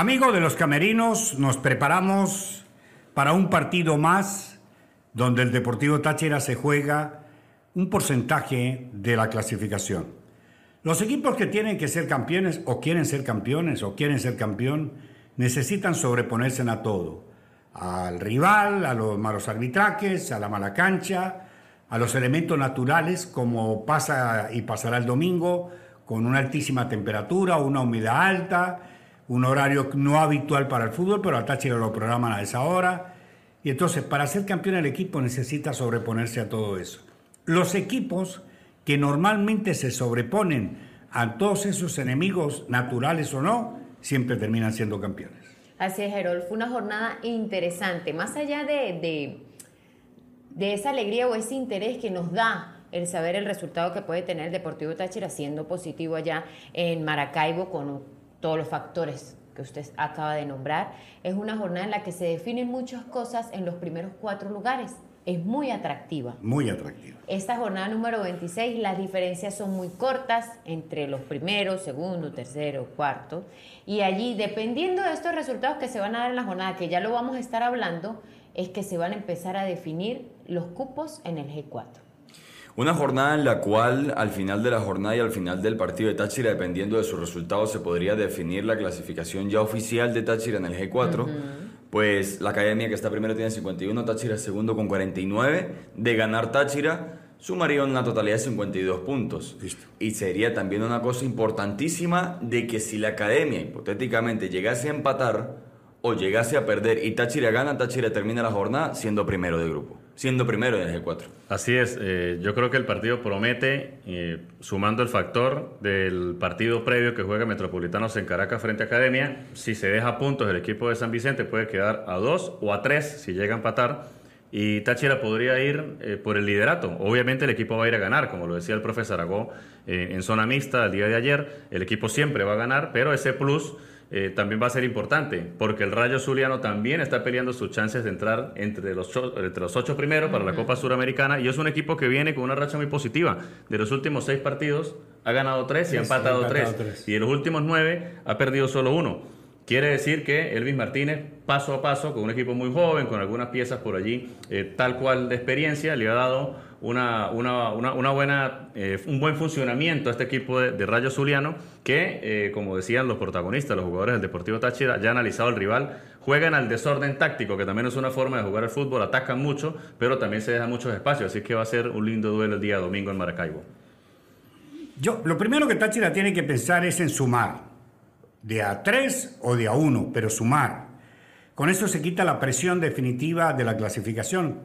Amigos de los camerinos, nos preparamos para un partido más donde el Deportivo Táchira se juega un porcentaje de la clasificación. Los equipos que tienen que ser campeones o quieren ser campeones o quieren ser campeón necesitan sobreponerse a todo. Al rival, a los malos arbitrajes, a la mala cancha, a los elementos naturales como pasa y pasará el domingo con una altísima temperatura, una humedad alta, un horario no habitual para el fútbol, pero a Táchira lo programan a esa hora. Y entonces, para ser campeón el equipo necesita sobreponerse a todo eso. Los equipos que normalmente se sobreponen a todos esos enemigos, naturales o no, siempre terminan siendo campeones. Así es, Gerol. Fue una jornada interesante. Más allá de, de, esa alegría o ese interés que nos da el saber el resultado que puede tener el Deportivo Táchira siendo positivo allá en Maracaibo con todos los factores que usted acaba de nombrar. Es una jornada en la que se definen muchas cosas en los primeros cuatro lugares. Es muy atractiva. Muy atractiva. Esta jornada número 26, las diferencias son muy cortas entre los primeros, segundo, tercero, cuarto. Y allí, dependiendo de estos resultados que se van a dar en la jornada, que ya lo vamos a estar hablando, es que se van a empezar a definir los cupos en el G4. Una jornada en la cual al final de la jornada y al final del partido de Táchira, dependiendo de sus resultados, se podría definir la clasificación ya oficial de Táchira en el G4. Pues la academia que está primero tiene 51, Táchira segundo con 49. De ganar Táchira, sumaría una totalidad de 52 puntos. Y sería también una cosa importantísima de que si la academia hipotéticamente llegase a empatar o llegase a perder y Táchira gana, Táchira termina la jornada siendo primero de grupo siendo primero el G4. Así es, eh, yo creo que el partido promete, eh, sumando el factor del partido previo que juega Metropolitanos en Caracas frente a Academia, si se deja puntos el equipo de San Vicente puede quedar a dos o a tres si llega a empatar y Táchira podría ir eh, por el liderato. Obviamente el equipo va a ir a ganar, como lo decía el profesor Aragó en zona mixta el día de ayer, el equipo siempre va a ganar, pero ese plus eh, también va a ser importante, porque el Rayo Zuliano también está peleando sus chances de entrar entre los, entre los ocho primeros para la Copa Suramericana y es un equipo que viene con una racha muy positiva. De los últimos seis partidos ha ganado tres y ha empatado, tres. Y de los últimos nueve ha perdido solo uno. Quiere decir que Elvis Martínez, paso a paso, con un equipo muy joven, con algunas piezas por allí, eh, tal cual de experiencia, le ha dado una, una, una, buena, eh, un buen funcionamiento a este equipo de, Rayo Zuliano, que, eh, como decían los protagonistas, los jugadores del Deportivo Táchira, ya han analizado el rival, juegan al desorden táctico, que también es una forma de jugar al fútbol, atacan mucho, pero también se dejan muchos espacios, así que va a ser un lindo duelo el día domingo en Maracaibo. Yo, lo primero que Táchira tiene que pensar es en sumar, de a tres o de a uno, pero sumar. Con eso se quita la presión definitiva de la clasificación.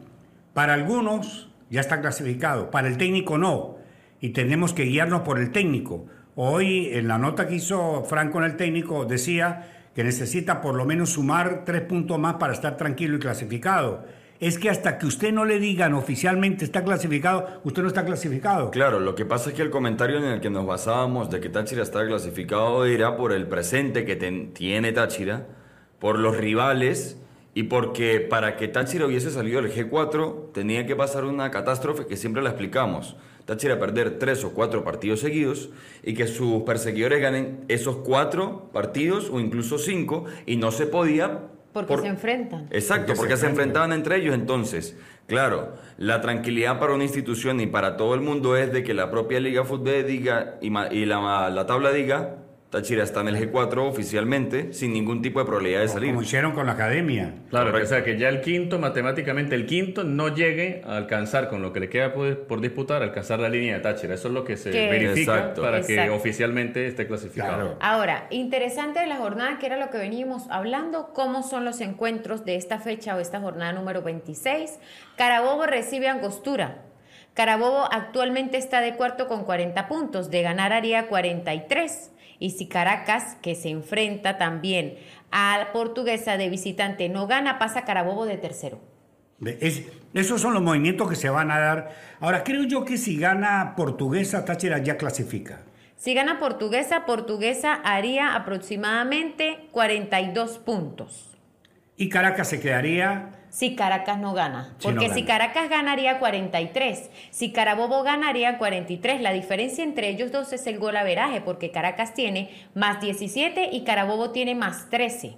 Para algunos, ya está clasificado. Para el técnico no. Y tenemos que guiarnos por el técnico. Hoy en la nota que hizo Franco en el técnico decía que necesita por lo menos sumar tres puntos más para estar tranquilo y clasificado. Es que hasta que usted no le digan oficialmente está clasificado, usted no está clasificado. Claro, lo que pasa es que el comentario en el que nos basábamos de que Táchira está clasificado era por el presente que tiene Táchira, por los rivales y porque para que Táchira hubiese salido del G4 tenía que pasar una catástrofe que siempre la explicamos. Táchira perder tres o cuatro partidos seguidos y que sus perseguidores ganen esos cuatro partidos o incluso cinco y no se podía... Porque se enfrentan. Exacto, porque, se, enfrentaban entre ellos. Entonces, claro, la tranquilidad para una institución y para todo el mundo es de que la propia Liga Fútbol diga y, la, la tabla diga Táchira está en el G4 oficialmente, sin ningún tipo de probabilidad de salir. Como hicieron con la academia. Claro, o sea que ya el quinto, matemáticamente el quinto, no llegue a alcanzar con lo que le queda por, disputar, alcanzar la línea de Táchira. Eso es lo que se verifica para que oficialmente esté clasificado. Ahora, interesante de la jornada, que era lo que veníamos hablando, cómo son los encuentros de esta fecha o esta jornada número 26. Carabobo recibe Angostura. Carabobo actualmente está de cuarto con 40 puntos, de ganar haría 43. Y si Caracas, que se enfrenta también a la portuguesa de visitante, no gana, pasa Carabobo de tercero. esos son los movimientos que se van a dar. Ahora, creo yo que si gana portuguesa, Táchira ya clasifica. Si gana portuguesa, portuguesa haría aproximadamente 42 puntos. Y Caracas se quedaría si Caracas no gana. Si no Porque gana. si Caracas ganaría 43, si Carabobo ganaría 43, la diferencia entre ellos dos es el gol averaje, porque Caracas tiene más 17 y Carabobo tiene más 13.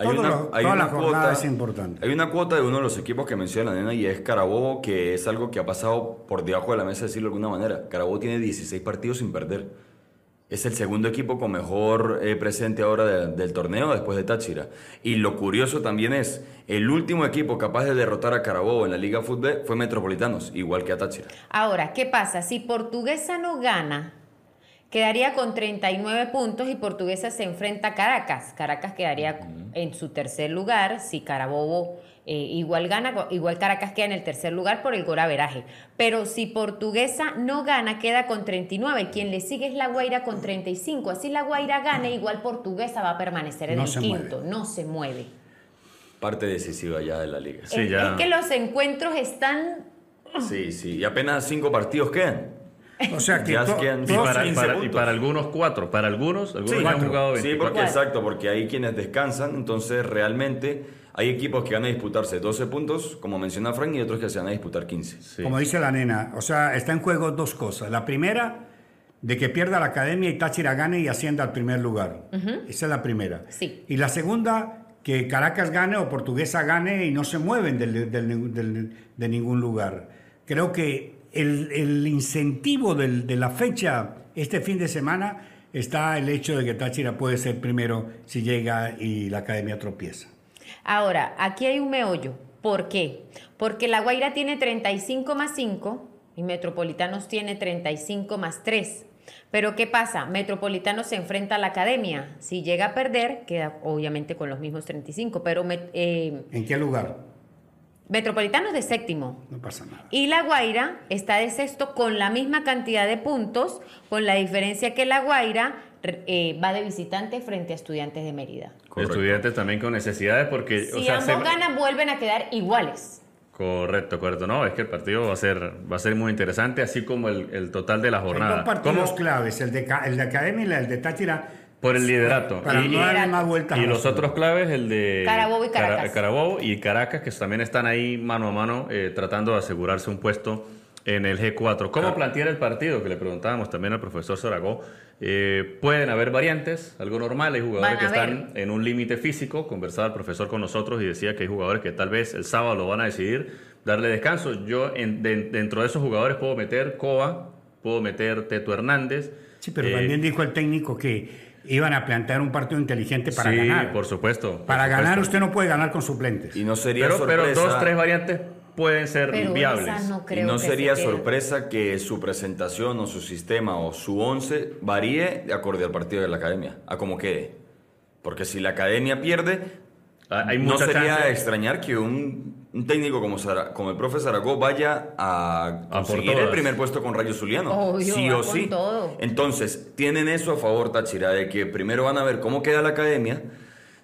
Hay una, lo- hay cuota, es importante. Hay una cuota de uno de los equipos que menciona la nena y es Carabobo, que es algo que ha pasado por debajo de la mesa, decirlo de alguna manera. Carabobo tiene 16 partidos sin perder. Es el segundo equipo con mejor eh, presente ahora de- del torneo después de Táchira. Y lo curioso también es, el último equipo capaz de derrotar a Carabobo en la Liga Fútbol fue Metropolitanos, igual que a Táchira. Ahora, ¿qué pasa? Si Portuguesa no gana, quedaría con 39 puntos y Portuguesa se enfrenta a Caracas. Caracas quedaría en su tercer lugar. Si Carabobo eh, igual gana, igual Caracas queda en el tercer lugar por el gol averaje. Pero si Portuguesa no gana, queda con 39. Quien le sigue es La Guaira con 35. Así La Guaira gana, igual Portuguesa va a permanecer en No el quinto. No se mueve. Parte decisiva ya de la liga. Sí, es, ya. es que los encuentros están Sí, sí. Y apenas cinco partidos quedan. O sea que to- Y para, 15 para- y puntos. para algunos cuatro, para algunos, algunos Sí, ya han jugado Sí, 24. porque exacto, porque hay quienes descansan, entonces realmente hay equipos que van a disputarse 12 puntos, como menciona Frank, y otros que se van a disputar 15. Sí. Como dice la nena, o sea, está en juego dos cosas. La primera, de que pierda la academia y Táchira gane y ascienda al primer lugar. Esa es la primera. Sí. Y la segunda, que Caracas gane o Portuguesa gane y no se mueven del- del- del- de ningún lugar. Creo que el, el incentivo del- de la fecha este fin de semana está el hecho de que Táchira puede ser primero si llega y la academia tropieza. Ahora, aquí hay un meollo. ¿Por qué? Porque La Guaira tiene 35 más 5 y Metropolitanos tiene 35 más 3. Pero ¿qué pasa? Metropolitanos se enfrenta a la academia. Si llega a perder, queda obviamente con los mismos 35. Pero eh, ¿En qué lugar? Metropolitanos de séptimo. No pasa nada. Y La Guaira está de sexto con la misma cantidad de puntos, con la diferencia que La Guaira eh, va de visitante frente a Estudiantes de Mérida. Correcto. Estudiantes también con necesidades porque... Si o sea, ambos se- ganan, vuelven a quedar iguales. Correcto, correcto. No, es que el partido va a ser, va a ser muy interesante, así como el, el total de la Hay jornada. dos partidos ¿Cómo? claves, el de, Ca- el de Academia y el de Táchira. Por el liderato. Para y, no darle más vueltas. y los otros claves, el de Carabobo y Cara- Caracas. Carabobo y Caracas, que también están ahí mano a mano eh, tratando de asegurarse un puesto en el G4. ¿Cómo plantear el partido? Que le preguntábamos también al profesor Soragó. Eh, pueden haber variantes, algo normal. Hay jugadores que están en un límite físico. Conversaba el profesor con nosotros y decía que hay jugadores que tal vez el sábado lo van a decidir darle descanso. Yo en- de- dentro de esos jugadores puedo meter Coa, puedo meter Teto Hernández. Sí, pero eh, también dijo el técnico que iban a plantear un partido inteligente para sí, ganar. por supuesto. por para ganar usted no puede ganar con suplentes. Y no sería Pero, pero sorpresa. dos, tres variantes pueden ser Pero viables. no y sería se sorpresa que su presentación o su sistema o su once varíe de acuerdo al partido de la academia, a como quede. Porque si la academia pierde, Hay no sería chance. extrañar que un, un técnico como, Sara- como el profe Zaragoza vaya a por conseguir el primer puesto con Rayo Zuliano. Obvio, sí o con sí. todo. Entonces, tienen eso a favor, Táchira, de que primero van a ver cómo queda la academia.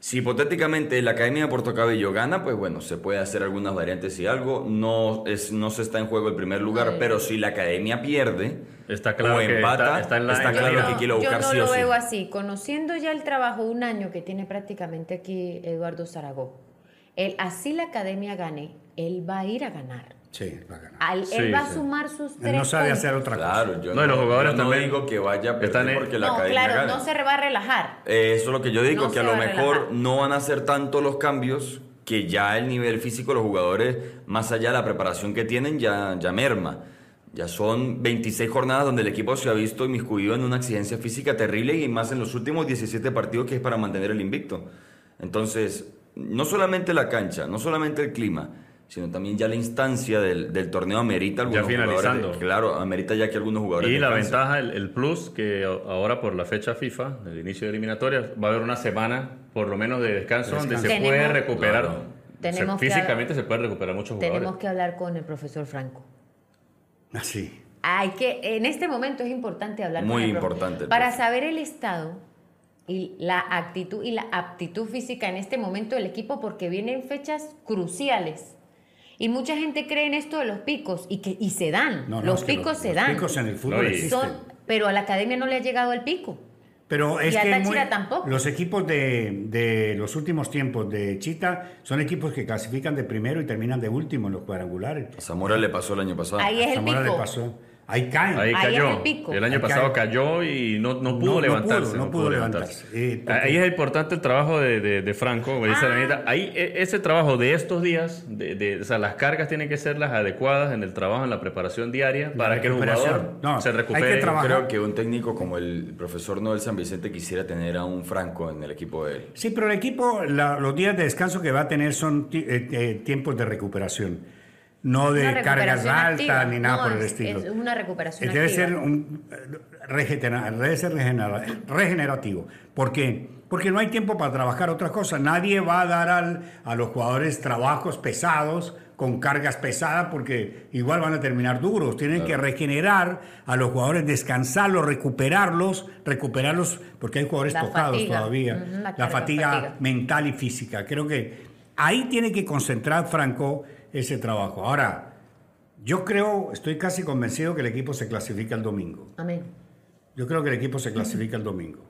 Si hipotéticamente la academia de Puerto Cabello gana, pues bueno, se puede hacer algunas variantes y algo. No, es, no se está en juego el primer lugar, pero si la academia pierde Está claro o que empata, está- está en la- está claro que quiere buscar yo no sí lo o sí. veo así. Conociendo ya el trabajo un año que tiene prácticamente aquí Eduardo Zaragoza, él, así la academia gane, él va a ir a ganar. Sí, va a ganar. Al- Sí, él va a sí. sumar sus tres Él no sabe puntos. hacer otra cosa. Claro, yo No, y los jugadores yo no también digo que vaya a están perder en- porque la No, academia claro, no se va a relajar. Eh, eso es lo que yo digo, No que a se lo va a mejor relajar. no van a ser tanto los cambios que ya el nivel físico de los jugadores, más allá de la preparación que tienen, ya, ya merma. Ya son 26 jornadas donde el equipo se ha visto inmiscuido en una exigencia física terrible y más en los últimos 17 partidos que es para mantener el invicto. Entonces, no solamente la cancha, no solamente el clima, sino también ya la instancia del, del torneo amerita algunos finalizando. jugadores. Claro, amerita ya que algunos jugadores Y la ventaja, el, el plus, que ahora por la fecha FIFA, el inicio de eliminatorias, va a haber una semana por lo menos de descanso, donde se Tenemos- puede recuperar. Claro. físicamente se pueden recuperar muchos jugadores. Tenemos que hablar con el profesor Franco. Así. Hay que, en este momento es importante hablar Muy con el importante el para profe. saber el estado y la actitud y la aptitud física en este momento del equipo porque vienen fechas cruciales. Y mucha gente cree en esto de los picos y que y se dan. No, no, los es que picos se los dan. picos en el fútbol existen. Son, pero a la academia no le ha llegado el pico. Pero es Y a que muy- tampoco. los equipos de, de los últimos tiempos de Chita son equipos que clasifican de primero y terminan de último en los cuadrangulares. A Zamora le pasó el año pasado. Ahí es el Zamora le pico. pasó. Ahí caen. Ahí Ahí es cayó. el pico. año Ahí pasado cayó. cayó y no, no pudo No, no levantarse. pudo, no pudo levantarse. Eh, porque- Ahí es importante el trabajo de, de- de Franco, como dice Ah. Aranita. Ahí e- ese trabajo de estos días, de, de- o sea, las cargas tienen que ser las adecuadas en el trabajo, en la preparación diaria, La para que el jugador No, se hay que recupere. trabajar. Creo que un técnico como el profesor Noel San Vicente quisiera tener a un Franco en el equipo de él. Sí, pero el equipo, la- los días de descanso que va a tener son eh, eh, tiempos de recuperación. No de cargas altas ni nada No, por el es- estilo. es una recuperación Debe activa. ser, un, eh, debe ser regenerativo. ¿Por qué? Porque no hay tiempo para trabajar otra cosa. Nadie va a dar al- a los jugadores trabajos pesados con cargas pesadas porque igual van a terminar duros. Tienen que regenerar a los jugadores, descansarlos, recuperarlos, recuperarlos porque hay jugadores La tocados fatiga. todavía. La la carga, fatiga, fatiga. mental y física. Creo que ahí tiene que concentrar Franco ese trabajo. Ahora, yo creo, estoy casi convencido que el equipo se clasifica el domingo. Amén. Yo creo que el equipo se clasifica el domingo.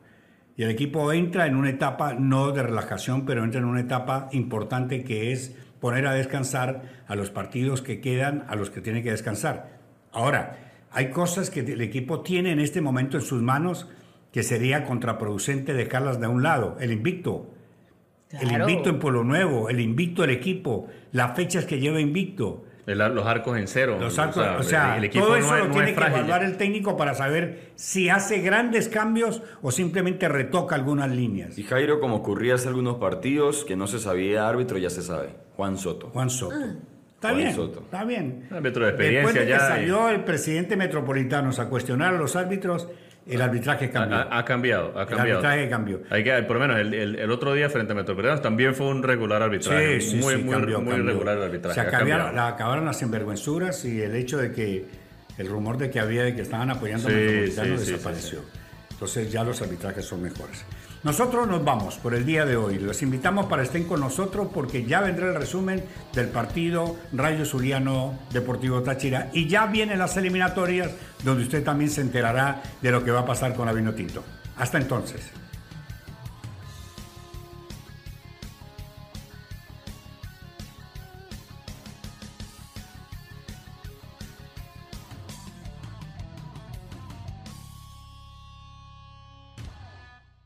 Y el equipo entra en una etapa no de relajación, pero entra en una etapa importante que es poner a descansar a los partidos que quedan, a los que tiene que descansar. Ahora, hay cosas que el equipo tiene en este momento en sus manos que sería contraproducente dejarlas de un lado. El invicto. El invicto en Pueblo Nuevo, el invicto del equipo, las fechas que lleva invicto. El- los arcos en cero. Los arcos, o sea, el equipo todo eso es- lo no tiene es que evaluar el técnico para saber si hace grandes cambios o simplemente retoca algunas líneas. Y Jairo, como ocurría hace algunos partidos que no se sabía árbitro, ya se sabe. Juan Soto. Juan Soto. Ah. Está Juan bien, Soto. está bien. Árbitro de experiencia Después de que ya, salió el presidente metropolitano a cuestionar a los árbitros, el arbitraje cambió. Ha, ha- ha cambiado, ha el cambiado. arbitraje cambió. Hay que, por lo menos el, el- el otro día frente a Metropolitanos también fue un regular arbitraje. Sí, sí, muy, sí, muy, cambió, muy cambió. regular el arbitraje. Se acabaron, la- acabaron las envergüenzuras y el hecho de que el rumor de que había de que estaban apoyando a Metropolitano sí, sí, desapareció. Entonces ya los arbitrajes son mejores. Nosotros nos vamos por el día de hoy. Los invitamos para estén con nosotros porque ya vendrá el resumen del partido Rayo Zuliano Deportivo Táchira y ya vienen las eliminatorias donde usted también se enterará de lo que va a pasar con la Vino Tinto. Hasta entonces.